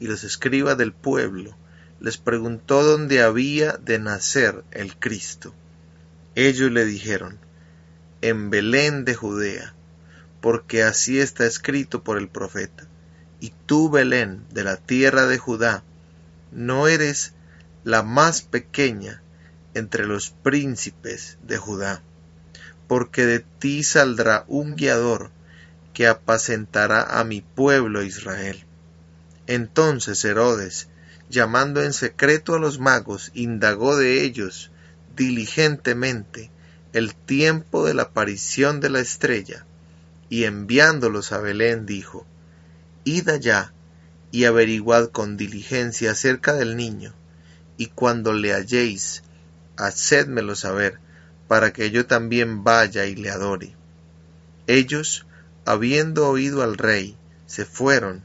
y los escribas del pueblo, les preguntó dónde había de nacer el Cristo. Ellos le dijeron, en Belén de Judea, porque así está escrito por el profeta. Y tú, Belén, de la tierra de Judá, no eres la más pequeña entre los príncipes de Judá, porque de ti saldrá un guiador que apacentará a mi pueblo Israel. Entonces Herodes, llamando en secreto a los magos, indagó de ellos diligentemente el tiempo de la aparición de la estrella, y enviándolos a Belén dijo, Id allá y averiguad con diligencia acerca del niño, y cuando le halléis, hacedmelo saber, para que yo también vaya y le adore. Ellos, habiendo oído al rey, se fueron,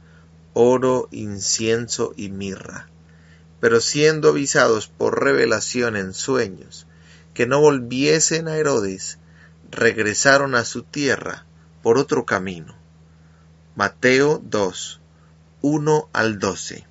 oro, incienso y mirra. Pero siendo avisados por revelación en sueños que no volviesen a Herodes, regresaron a su tierra por otro camino. Mateo 2, 1 al 12.